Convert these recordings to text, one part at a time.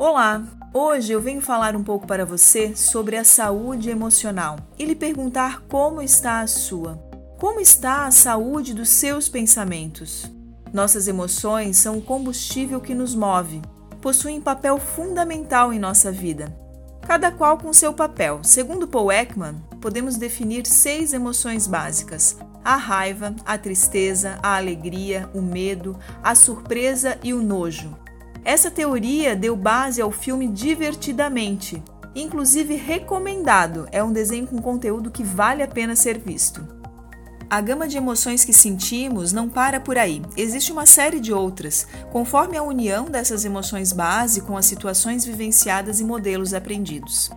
Olá! Hoje eu venho falar um pouco para você sobre a saúde emocional e lhe perguntar como está a sua. Como está a saúde dos seus pensamentos? Nossas emoções são o combustível que nos move, possuem papel fundamental em nossa vida. Cada qual com seu papel. Segundo Paul Ekman, podemos definir seis emoções básicas: a raiva, a tristeza, a alegria, o medo, a surpresa e o nojo. Essa teoria deu base ao filme Divertidamente, inclusive recomendado, é um desenho com conteúdo que vale a pena ser visto. A gama de emoções que sentimos não para por aí. Existe uma série de outras, conforme a união dessas emoções base com as situações vivenciadas e modelos aprendidos.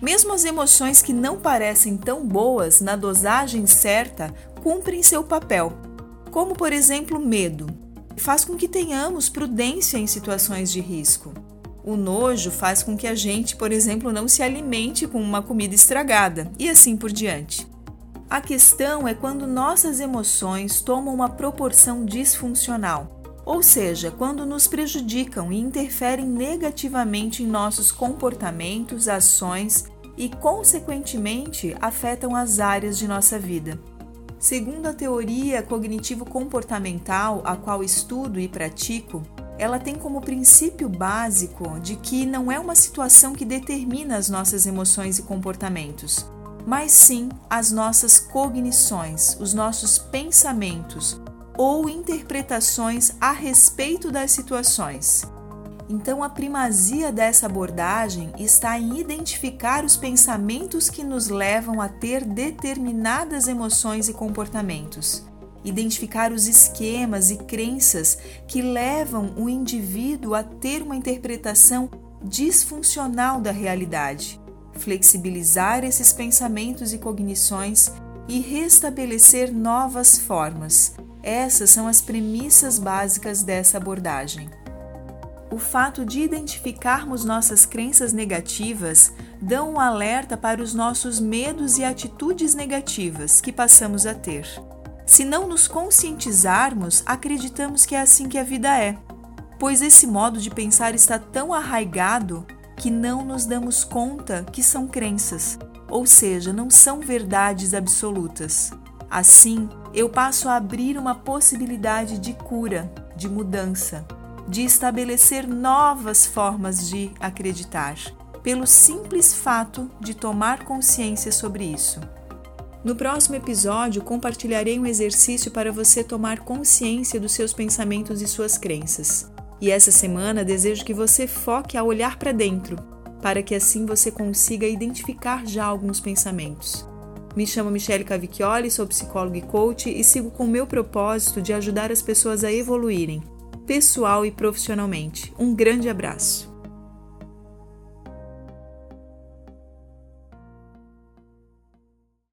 Mesmo as emoções que não parecem tão boas, na dosagem certa, cumprem seu papel, como por exemplo medo. Faz com que tenhamos prudência em situações de risco. O nojo faz com que a gente, por exemplo, não se alimente com uma comida estragada e assim por diante. A questão é quando nossas emoções tomam uma proporção disfuncional, ou seja, quando nos prejudicam e interferem negativamente em nossos comportamentos, ações e, consequentemente, afetam as áreas de nossa vida. Segundo a teoria cognitivo-comportamental, a qual estudo e pratico, ela tem como princípio básico de que não é uma situação que determina as nossas emoções e comportamentos, mas sim as nossas cognições, os nossos pensamentos ou interpretações a respeito das situações. Então, a primazia dessa abordagem está em identificar os pensamentos que nos levam a ter determinadas emoções e comportamentos, identificar os esquemas e crenças que levam o indivíduo a ter uma interpretação disfuncional da realidade flexibilizar esses pensamentos e cognições e restabelecer novas formas. Essas são as premissas básicas dessa abordagem. O fato de identificarmos nossas crenças negativas dão um alerta para os nossos medos e atitudes negativas que passamos a ter. Se não nos conscientizarmos, acreditamos que é assim que a vida é, pois esse modo de pensar está tão arraigado que não nos damos conta que são crenças, ou seja, não são verdades absolutas. Assim, eu passo a abrir uma possibilidade de cura, de mudança, de estabelecer novas formas de acreditar, pelo simples fato de tomar consciência sobre isso. No próximo episódio, compartilharei um exercício para você tomar consciência dos seus pensamentos e suas crenças. E essa semana desejo que você foque a olhar para dentro, para que assim você consiga identificar já alguns pensamentos. Me chamo Michele Cavicchioli, sou psicóloga e coach e sigo com o meu propósito de ajudar as pessoas a evoluírem, pessoal e profissionalmente. Um grande abraço.